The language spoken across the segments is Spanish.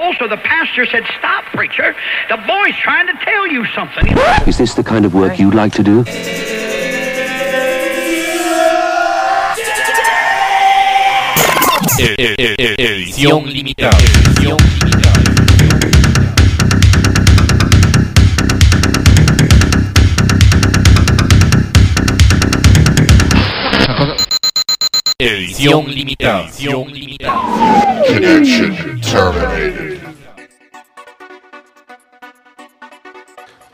Also, the pastor said, Stop, preacher. The boy's trying to tell you something. Is this the kind of work you'd like to do? Eh, eh, eh, e- e- e- e- Edición limitada. Edición limitada. Edición limitada. Edición limitada. Connection terminated.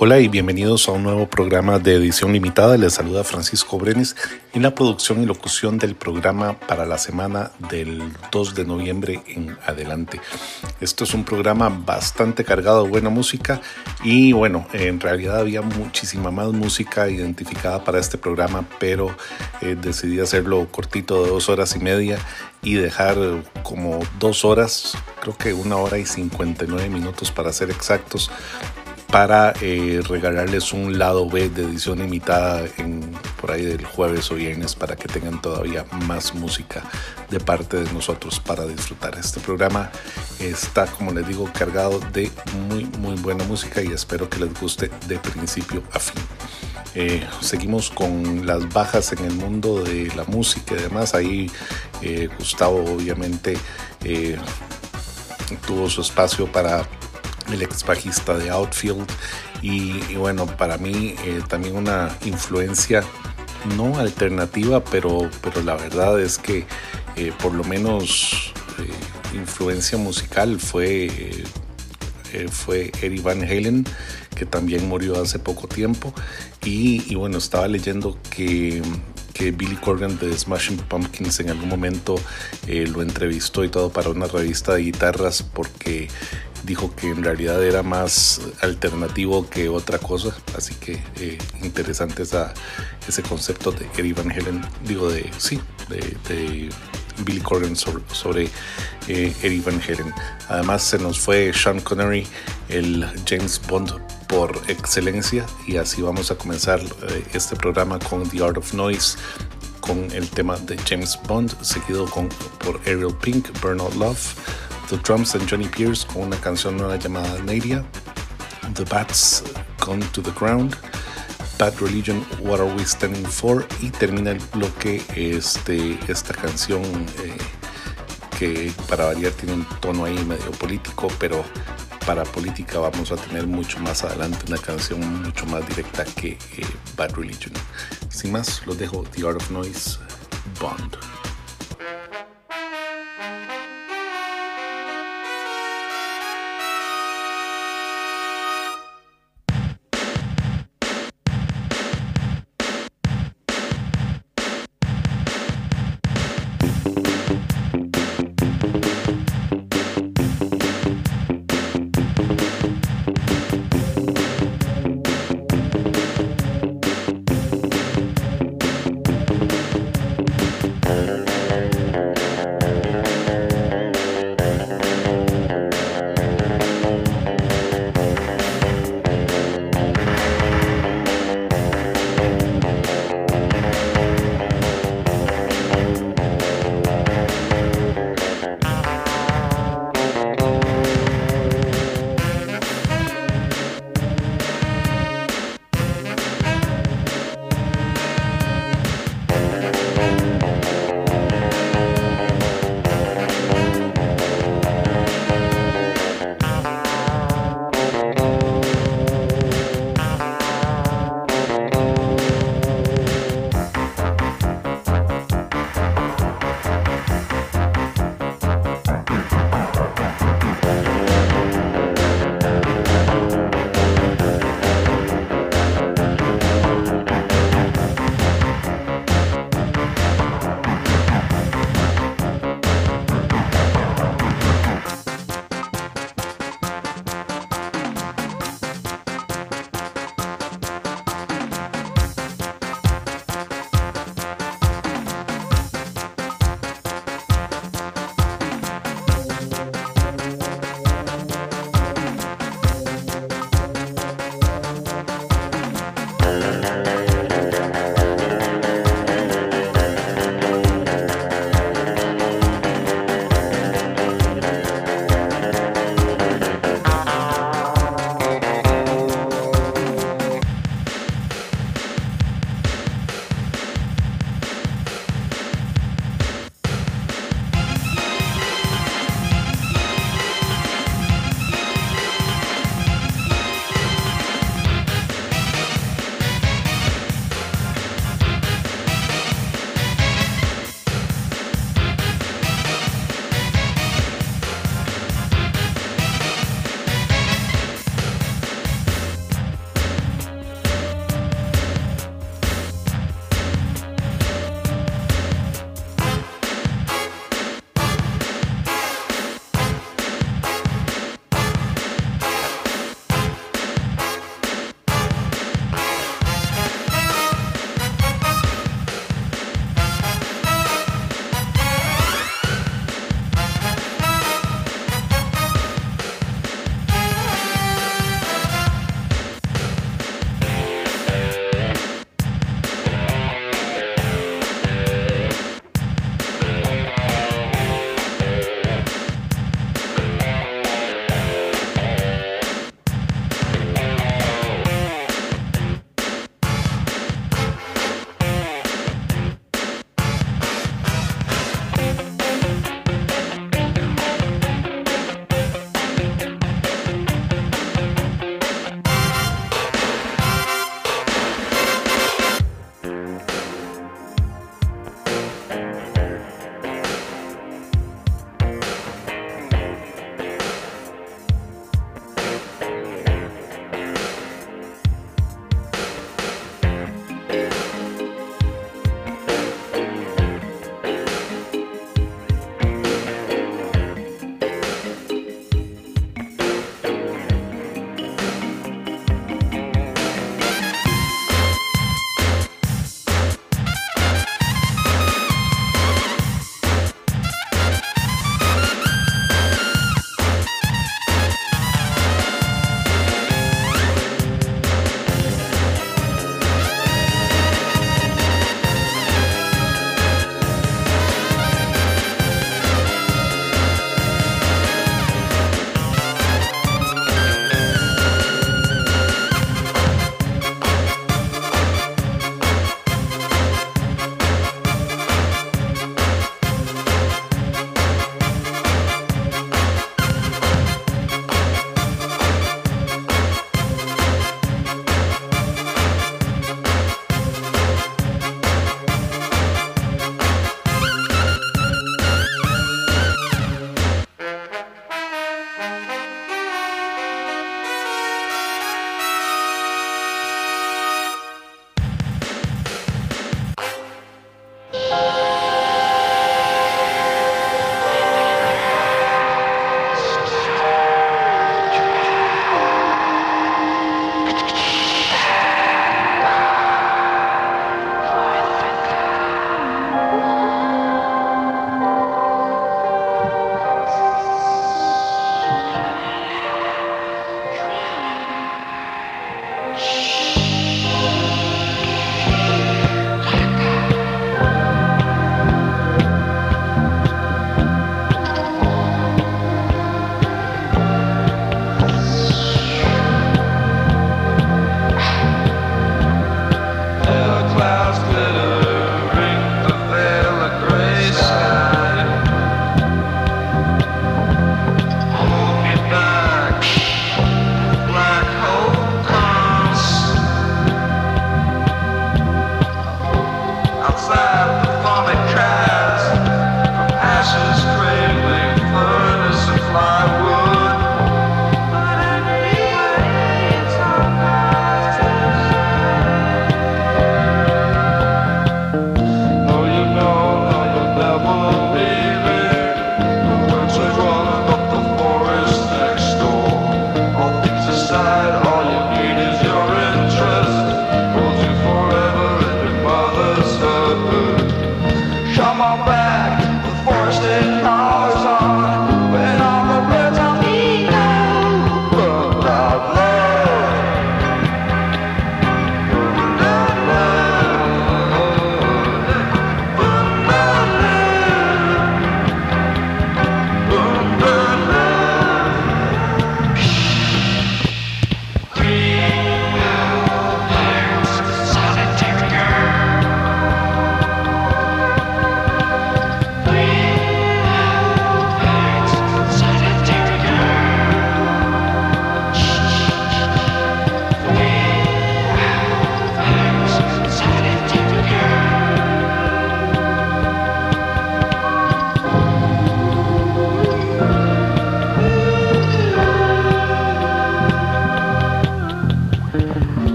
Hola y bienvenidos a un nuevo programa de edición limitada. Les saluda Francisco Brenes en la producción y locución del programa para la semana del 2 de noviembre en adelante. Esto es un programa bastante cargado de buena música y bueno, en realidad había muchísima más música identificada para este programa, pero eh, decidí hacerlo cortito de dos horas y media y dejar como dos horas, creo que una hora y 59 minutos para ser exactos, para eh, regalarles un lado B de edición limitada por ahí del jueves o viernes para que tengan todavía más música de parte de nosotros para disfrutar. Este programa está, como les digo, cargado de muy, muy buena música y espero que les guste de principio a fin. Eh, seguimos con las bajas en el mundo de la música y demás. Ahí eh, Gustavo obviamente tuvo su espacio para el ex bajista de Outfield y, bueno, para mí eh, también una influencia no alternativa, pero, pero la verdad es que eh, por lo menos eh, influencia musical fue, fue Eddie Van Halen, que también murió hace poco tiempo. Y, y bueno, estaba leyendo que, que Billy Corgan de Smashing Pumpkins en algún momento eh, lo entrevistó y todo para una revista de guitarras porque dijo que en realidad era más alternativo que otra cosa, así que eh, interesante esa, ese concepto de Eddie Van Halen, digo de, sí, de Billy Corgan sobre, sobre eh, Eddie Van Halen. Además se nos fue Sean Connery, el James Bond por excelencia, y así vamos a comenzar eh, este programa con The Art of Noise, con el tema de James Bond, seguido con, por Ariel Pink, Burn Out Love, The Drums and Johnny Pierce con una canción nueva llamada Nadia, The Bats Come to the Ground, Bad Religion, What Are We Standing For, y termina el bloque este, esta canción eh, que para variar tiene un tono ahí medio político, pero para política vamos a tener mucho más adelante una canción mucho más directa que eh, Bad Religion. Sin más, los dejo The Art of Noise, Bond.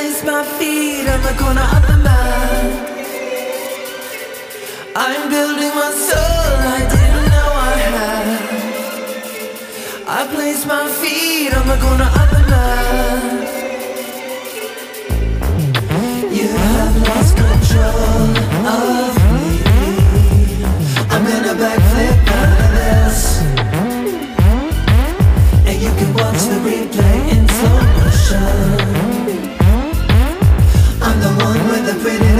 place my feet on the corner of the map. I'm building my soul, I didn't know I had. I place my feet on the corner of the map. it in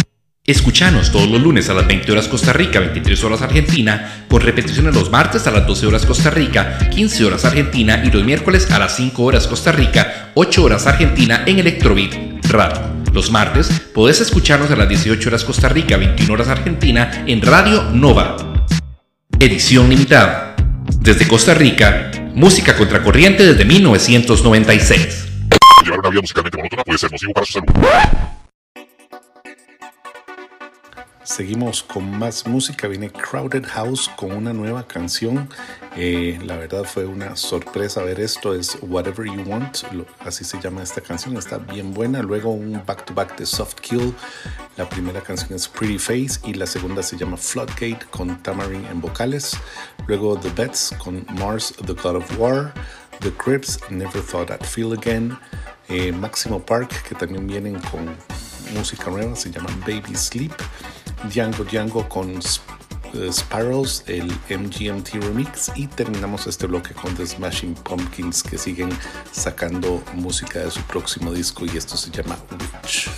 Escuchanos todos los lunes a las 20 horas Costa Rica, 23 horas Argentina, con repeticiones los martes a las 12 horas Costa Rica, 15 horas Argentina y los miércoles a las 5 horas Costa Rica, 8 horas Argentina en Electrobeat Radio. Los martes podés escucharnos a las 18 horas Costa Rica, 21 horas Argentina en Radio Nova. Edición limitada. Desde Costa Rica, música contracorriente desde 1996. Llevar una vida musicalmente puede ser para su salud. Seguimos con más música. Viene Crowded House con una nueva canción. Eh, la verdad fue una sorpresa ver esto. Es Whatever You Want. así se llama esta canción. Está bien buena. Luego un back to back de Soft Kill. La primera canción es Pretty Face y la segunda se llama Floodgate con Tamarin en vocales. Luego The Bets con Mars, The God of War. The Crips, Never Thought I'd Feel Again. Eh, Máximo Park, que también vienen con música nueva, se llama Baby Sleep. Django Django con eh, Sparrows, el MGMT Remix. Y terminamos este bloque con The Smashing Pumpkins, que siguen sacando música de su próximo disco y esto se llama Witch.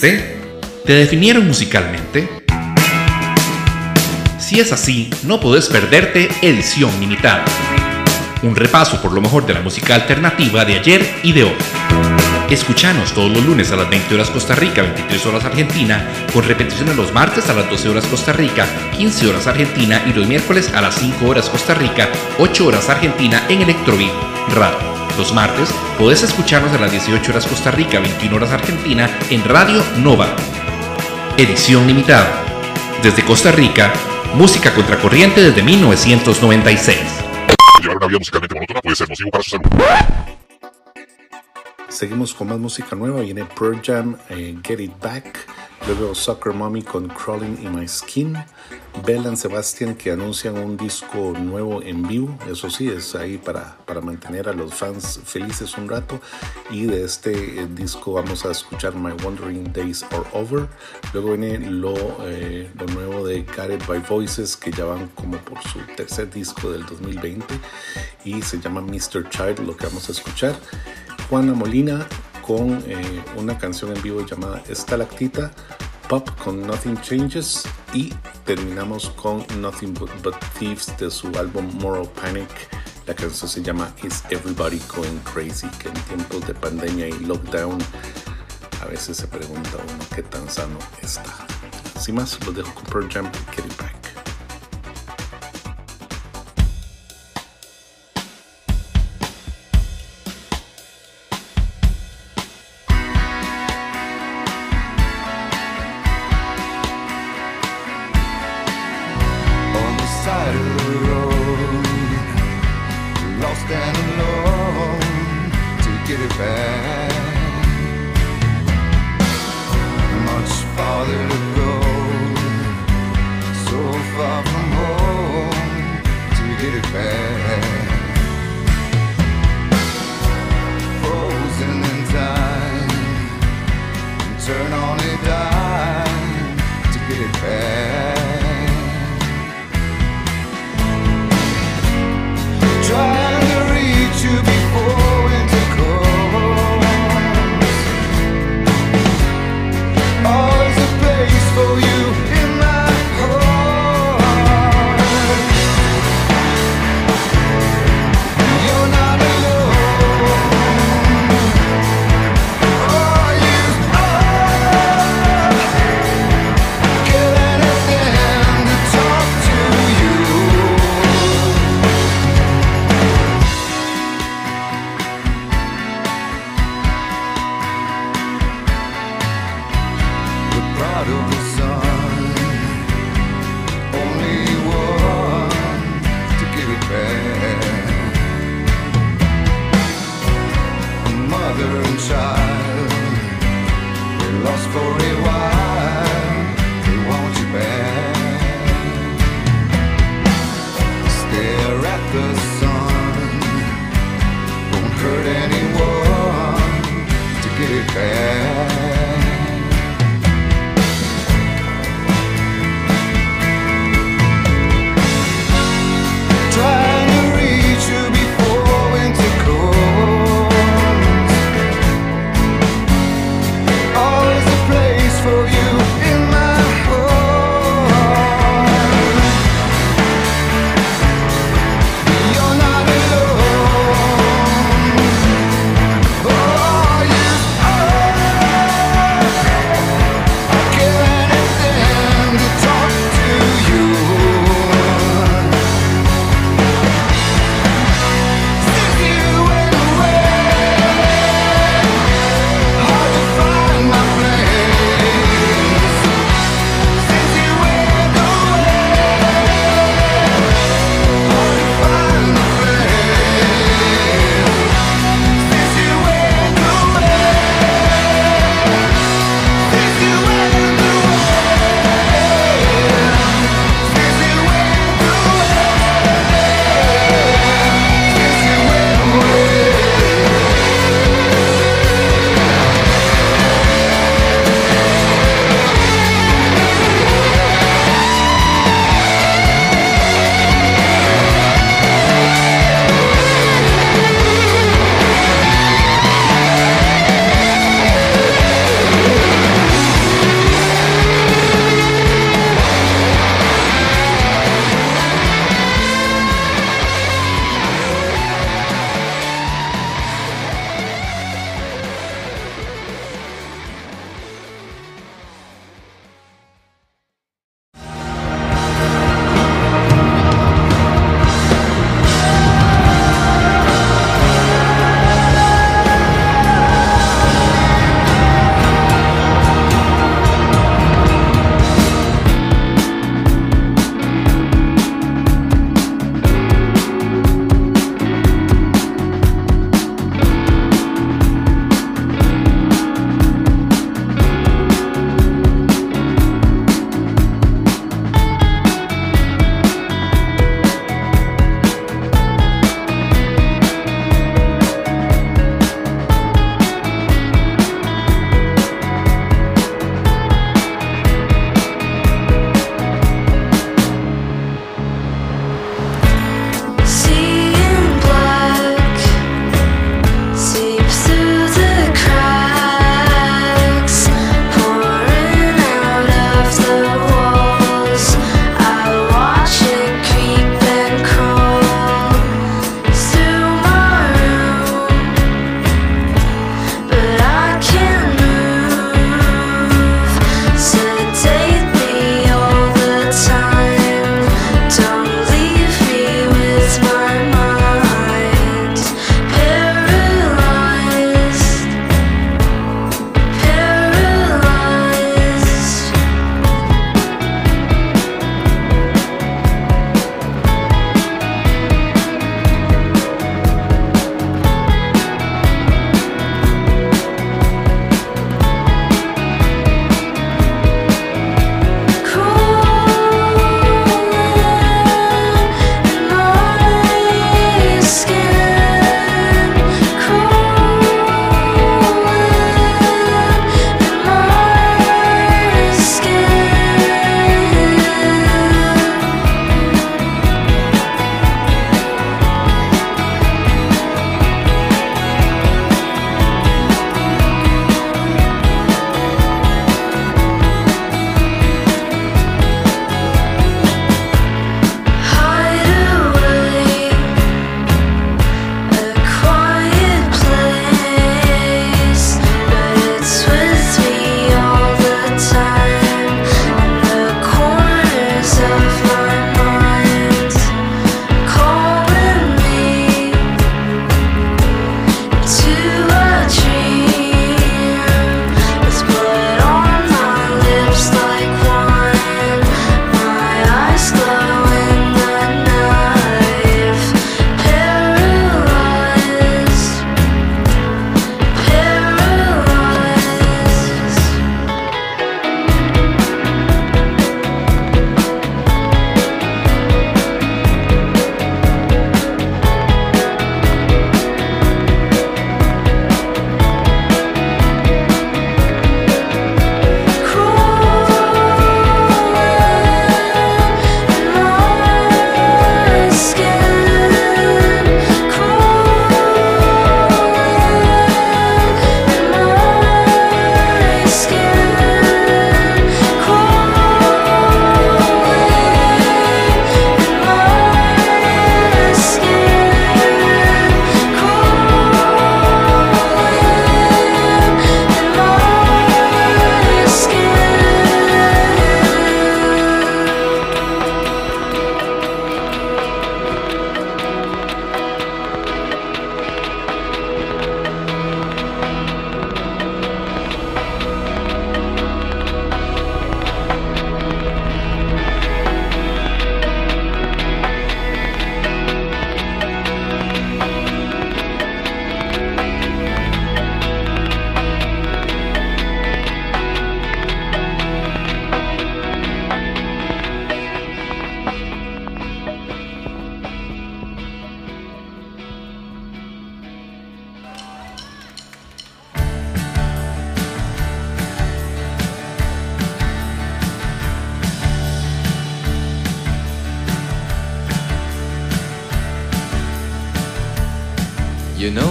Reconociste? ¿Te definieron musicalmente? Si es así, no podés perderte Edición Limitada. Un repaso por lo mejor de la música alternativa de ayer y de hoy. Escuchanos todos los lunes a las 20 horas Costa Rica, 23 horas Argentina, con repeticiones los martes a las 12 horas Costa Rica, 15 horas Argentina y los miércoles a las 5 horas Costa Rica, 8 horas Argentina en Electrobeat Radio. Los martes podés escucharnos a las 18 horas Costa Rica, 21 horas Argentina en Radio Nova. Edición limitada. Desde Costa Rica, música contracorriente desde 1996. Llevar una vida musicalmente monótona puede ser nocivo para su salud. Seguimos con más música nueva. Viene Pearl Jam, eh, Get It Back. Luego Soccer Mommy con Crawling in My Skin. Bell and Sebastian que anuncian un disco nuevo en vivo. Eso sí, es ahí para, para mantener a los fans felices un rato. Y de este eh, disco vamos a escuchar My Wandering Days Are Over. Luego viene lo, eh, lo nuevo de Gareth by Voices que ya van como por su tercer disco del 2020. Y se llama Mr. Child, lo que vamos a escuchar. Juana Molina con eh, una canción en vivo llamada Estalactita, Pop con Nothing Changes y terminamos con Nothing But, But Thieves de su álbum Moral Panic. La canción se llama Is Everybody Going Crazy, que en tiempos de pandemia y lockdown a veces se pregunta uno qué tan sano está. Sin más, los dejo con Pearl Jam Get It Back.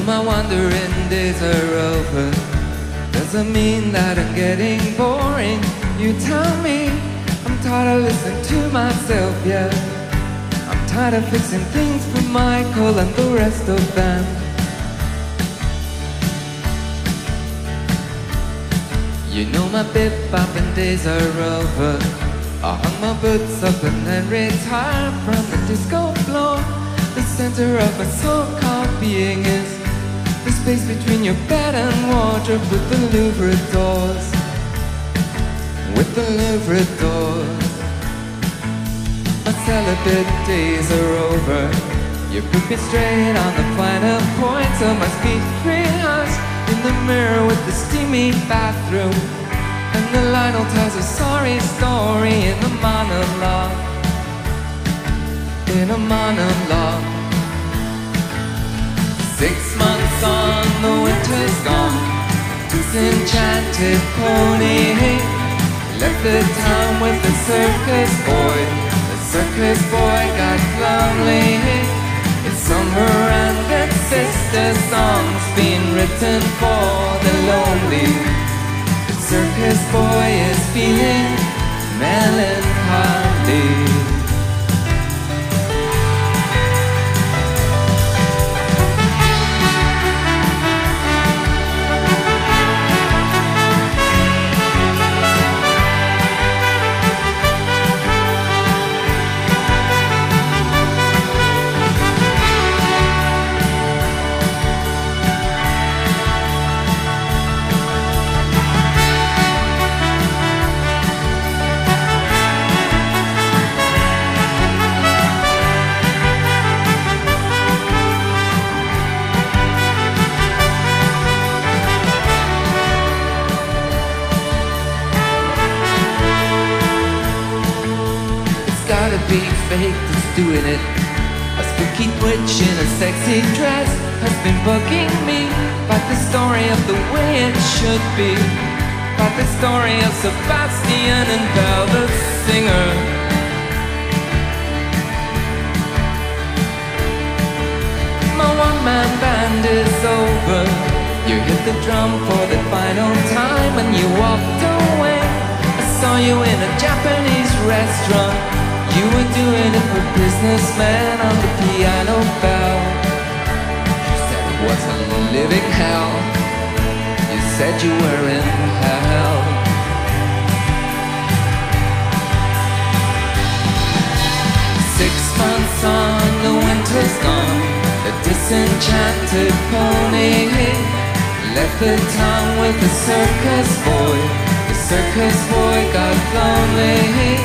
My wandering days are over. Doesn't mean that I'm getting boring. You tell me I'm tired of listening to myself, yeah. I'm tired of fixing things for Michael and the rest of them. You know my bip bopping days are over. I hung my boots up and then retired from the disco floor. The center of my so-called being is space between your bed and wardrobe with the Louvre doors. With the Louvre doors. My celibate days are over. You put me straight on the final points of my speech rehearsed in the mirror with the steamy bathroom. And the Lionel tells a sorry story in a monologue. In a monologue. On, the winter's gone. Disenchanted pony left the town with the circus boy. The circus boy got lonely. It's summer and that sister song's been written for the lonely. The circus boy is feeling melancholy. Should be. About the story of Sebastian and Belle the singer. My one man band is over. You hit the drum for the final time and you walked away. I saw you in a Japanese restaurant. You were doing it for businessmen on the piano bell. You said it was a living hell. Said you were in hell. Six months on, the winter's gone. The disenchanted pony left the town with the circus boy. The circus boy got lonely.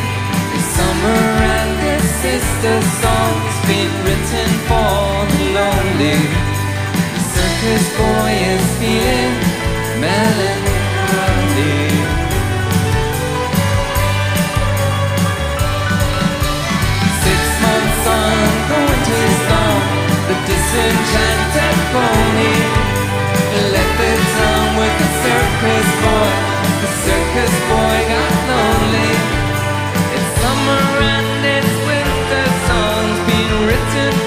The summer and his sister songs been written for the lonely. The circus boy is feeling Six months on, the winter's. The disenchanted pony with the circus boy. The circus boy got lonely. It's summer and it's winter songs being written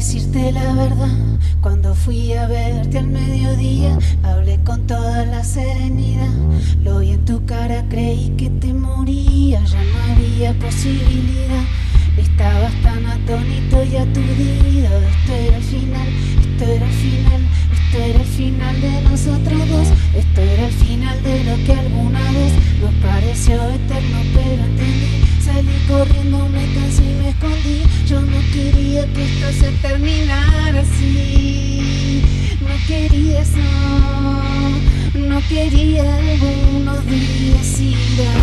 decirte la verdad, cuando fui a verte al mediodía, hablé con toda la serenidad. Lo vi en tu cara, creí que te moría, ya no había posibilidad. Estabas tan atónito y aturdido. Esto era el final, esto era el final, esto era el final de nosotros dos. Esto era el final de lo que alguna vez nos pareció eterno, pero entendí. Salí corriendo, me cansé y me escondí. Yo no quería que esto se terminara así. No quería eso, no quería algunos días irás.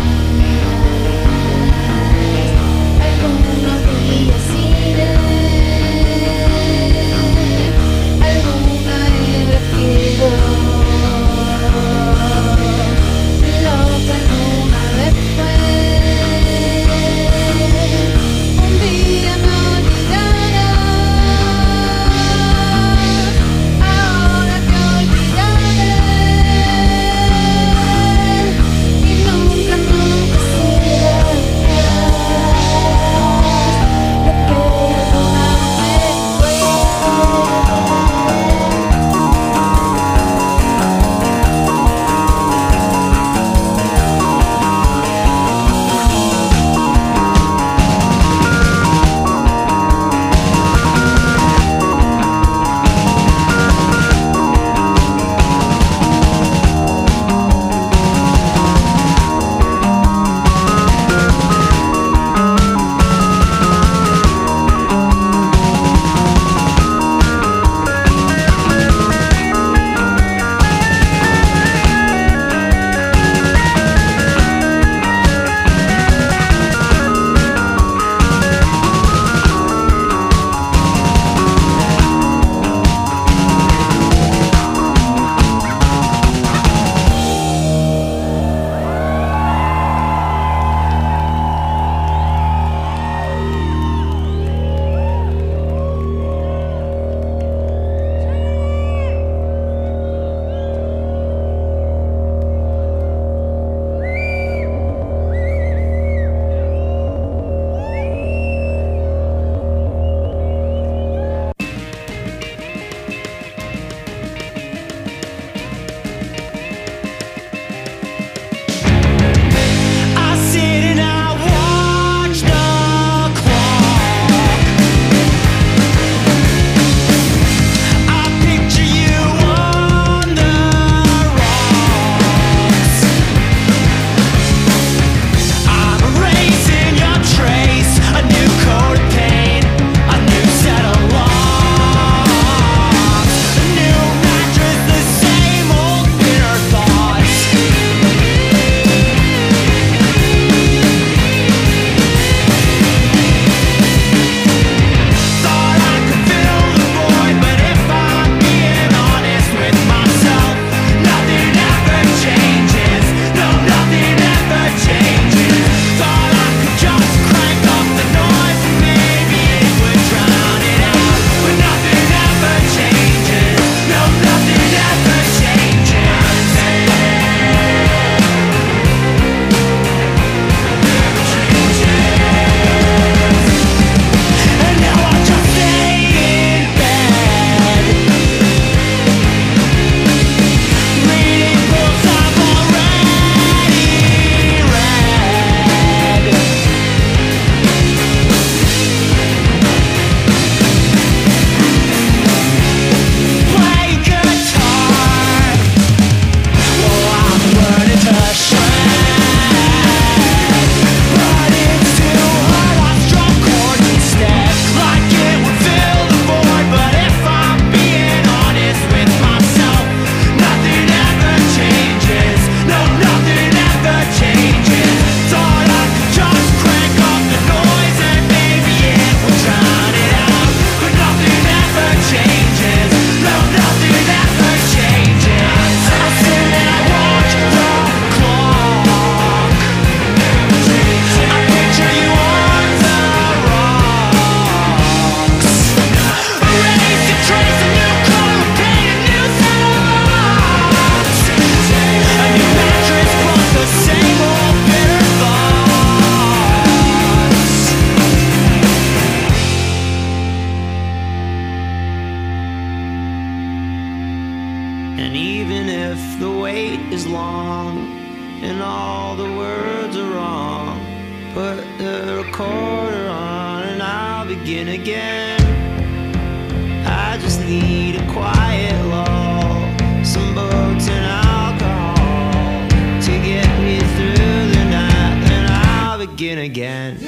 Algunos días iré, alguna is long and all the words are wrong. Put the recorder on and I'll begin again. I just need a quiet lull, some boats and alcohol to get me through the night, and I'll begin again.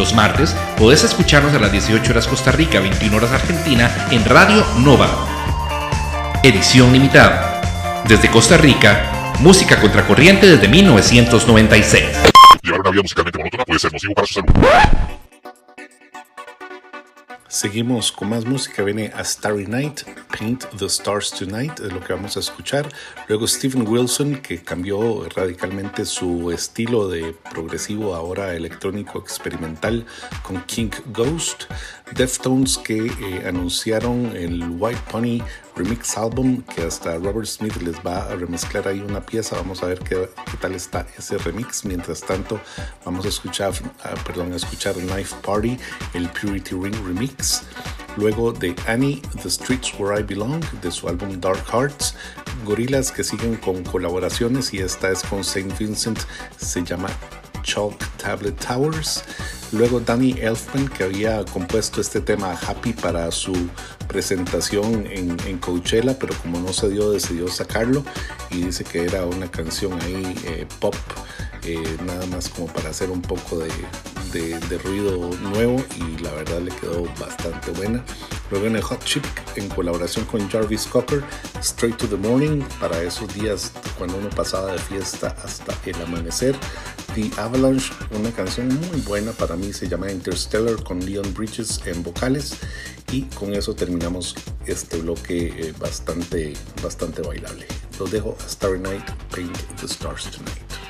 Los martes podés escucharnos a las 18 horas Costa Rica, 21 horas Argentina en Radio Nova. Edición limitada. Desde Costa Rica, música contracorriente desde 1996. Llevar una vida musicalmente monótona puede ser nocivo para su salud. Seguimos con más música. Viene A Starry Night, Paint the Stars Tonight, es lo que vamos a escuchar. Luego Stephen Wilson, que cambió radicalmente su estilo de progresivo, ahora electrónico experimental, con King Ghost. Deftones, que eh, anunciaron el White Pony Remix Album, que hasta Robert Smith les va a remezclar ahí una pieza. Vamos a ver qué, qué tal está ese remix. Mientras tanto, vamos a escuchar, ah, perdón, a escuchar Knife Party, el Purity Ring Remix. Luego de Annie, The Streets Where I Belong, de su álbum Dark Hearts. Gorilas que siguen con colaboraciones y esta es con Saint Vincent, se llama Chalk Tablet Towers. Luego Danny Elfman, que había compuesto este tema Happy para su presentación en, en Coachella, pero como no se dio, decidió sacarlo y dice que era una canción ahí eh, pop, eh, nada más como para hacer un poco de, ruido nuevo y la verdad le quedó bastante buena. Luego en el Hot Chip en colaboración con Jarvis Cocker, Straight to the Morning, para esos días cuando uno pasaba de fiesta hasta el amanecer. The Avalanche, una canción muy buena para mí, se llama Interstellar con Leon Bridges en vocales. Y con eso terminamos este bloque eh, bastante, bastante bailable. Los dejo a Starry Night, Paint the Stars Tonight.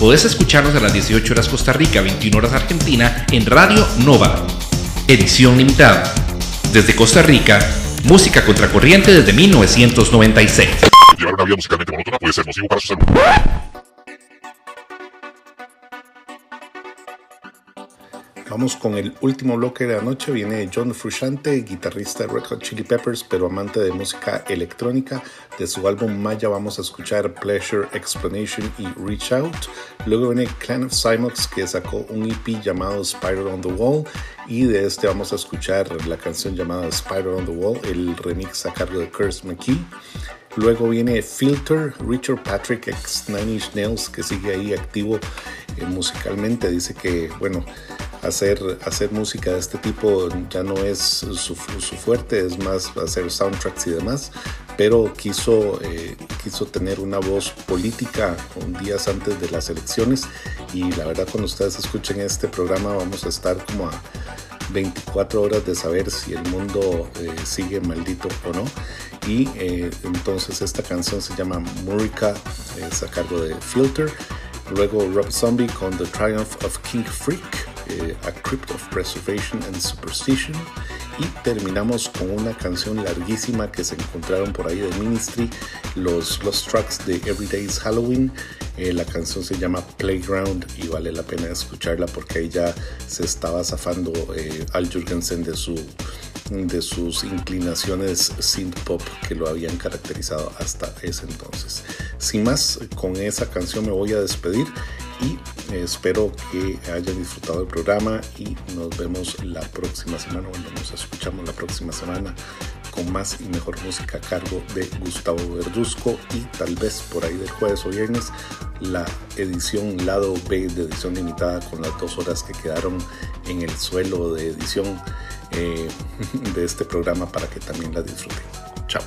podés escucharnos a las 18 horas Costa Rica, 21 horas Argentina en Radio Nova. Edición limitada. Desde Costa Rica, música contracorriente desde 1996. Llevar una vida musicalmente monótona puede ser nocivo para su salud. Vamos con el último bloque de la noche. Viene John Frusciante, guitarrista de Red Hot Chili Peppers, pero amante de música electrónica. De su álbum Maya vamos a escuchar Pleasure, Explanation y Reach Out. Luego viene Clan of Cymox, que sacó un EP llamado Spider on the Wall. Y de este vamos a escuchar la canción llamada Spider on the Wall, el remix a cargo de Curse McKee. Luego viene Filter, Richard Patrick ex Nine Inch Nails, que sigue ahí activo eh, musicalmente. Dice que, bueno, hacer, hacer música de este tipo ya no es su, su fuerte, es más hacer soundtracks y demás, pero quiso, eh, quiso tener una voz política días antes de las elecciones y la verdad cuando ustedes escuchen este programa vamos a estar como a 24 horas de saber si el mundo eh, sigue maldito o no. Y eh, entonces esta canción se llama Murica, es a cargo de Filter. Luego Rob Zombie con The Triumph of King Freak, eh, A Crypt of Preservation and Superstition. Y terminamos con una canción larguísima que se encontraron por ahí de Ministry, los, los tracks de Everyday's Halloween. Eh, la canción se llama Playground y vale la pena escucharla porque ahí ya se estaba zafando eh, Al Jurgensen de, su, de sus inclinaciones synth pop que lo habían caracterizado hasta ese entonces. Sin más, con esa canción me voy a despedir y espero que hayan disfrutado el programa y nos vemos la próxima semana. Bueno, nos escuchamos la próxima semana con más y mejor música a cargo de Gustavo Verduzco y tal vez por ahí del jueves o viernes la edición lado B de edición limitada con las dos horas que quedaron en el suelo de edición eh, de este programa para que también la disfruten. Chao.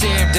I wanna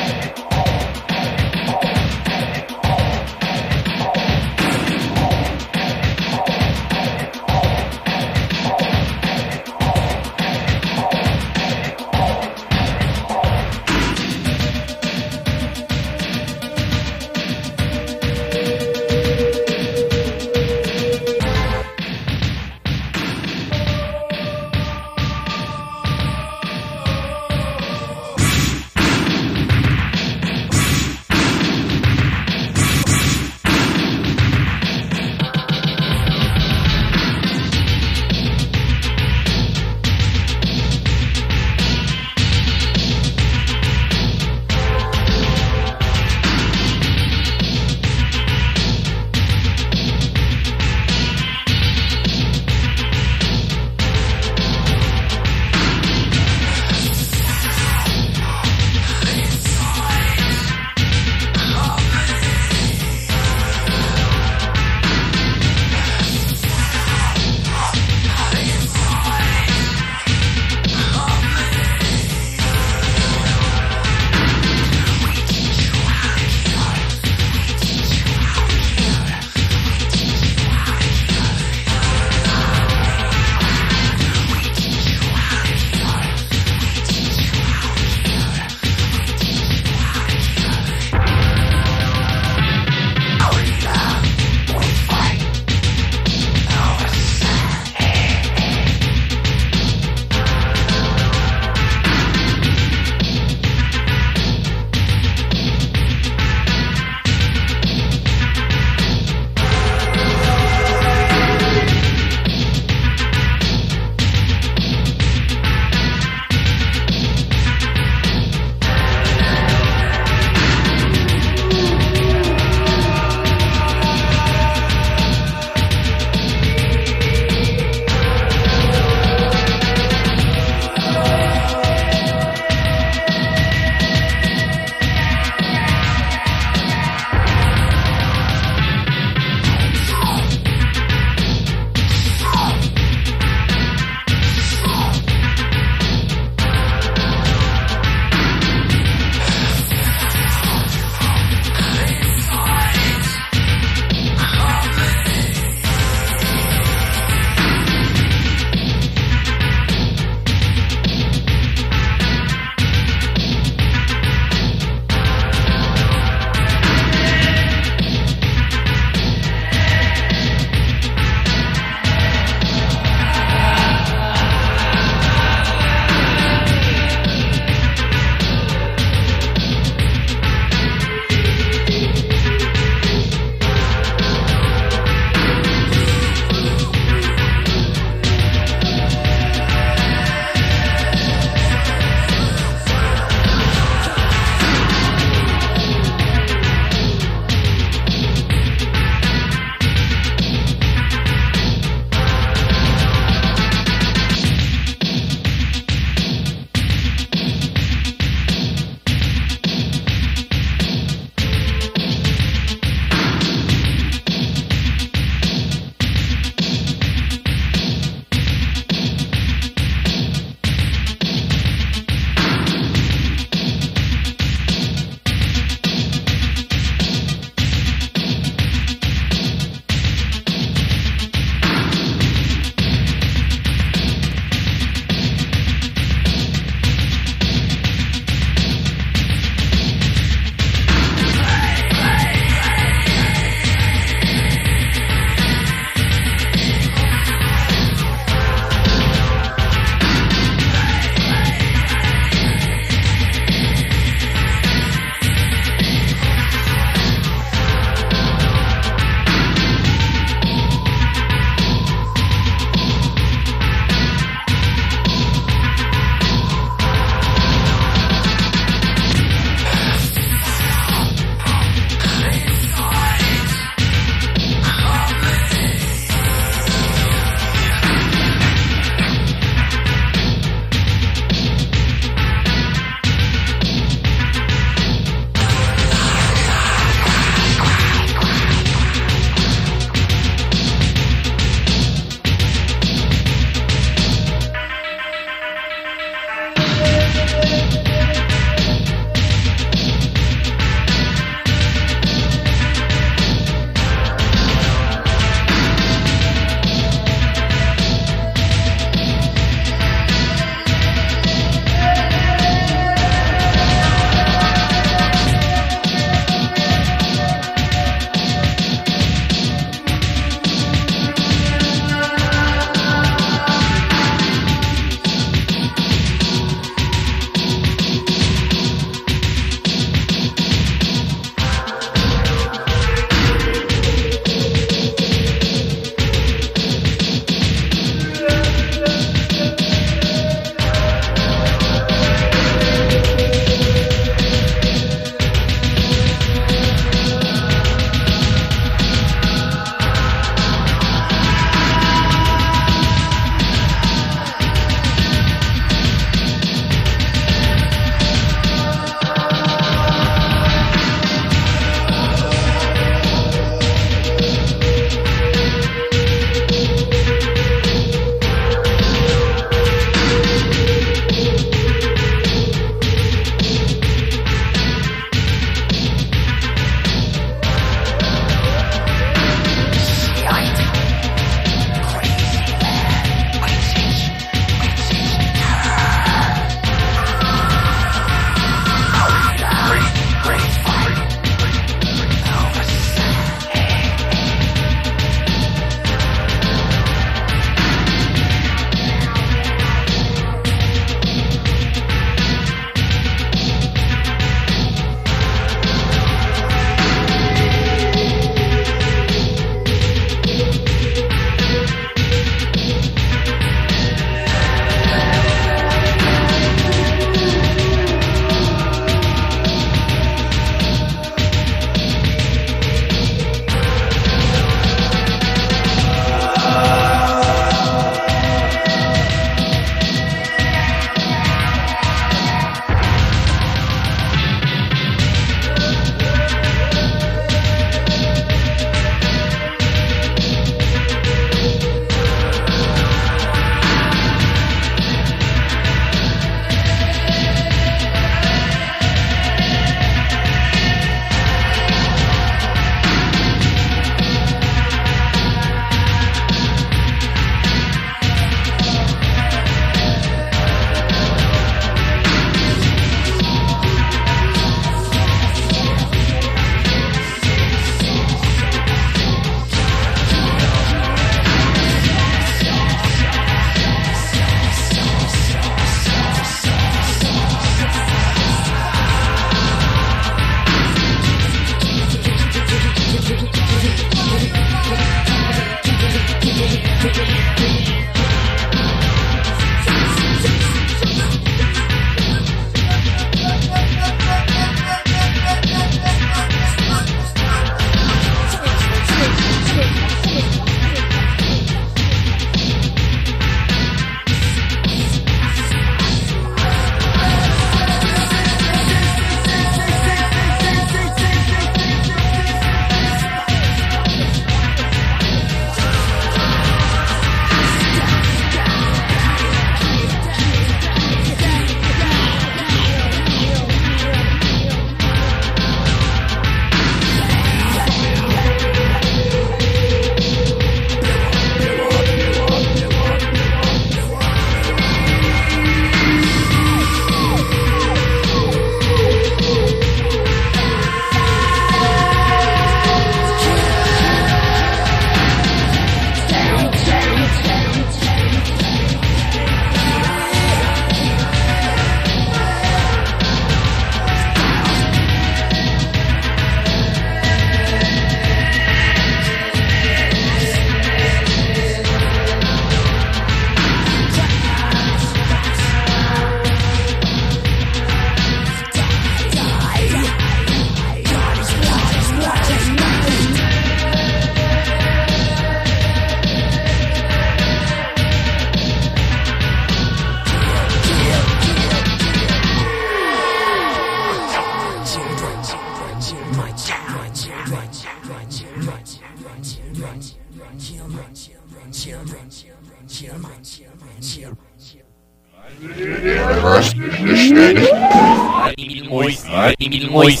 Ik illinois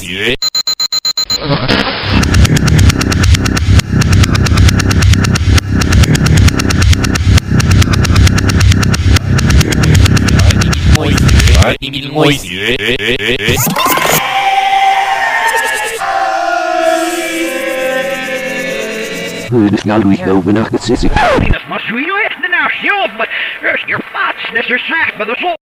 Goed, nou eh ik nou vannacht niet zitten. Dat was de je op, maar je plaats, dat er slecht, maar dat is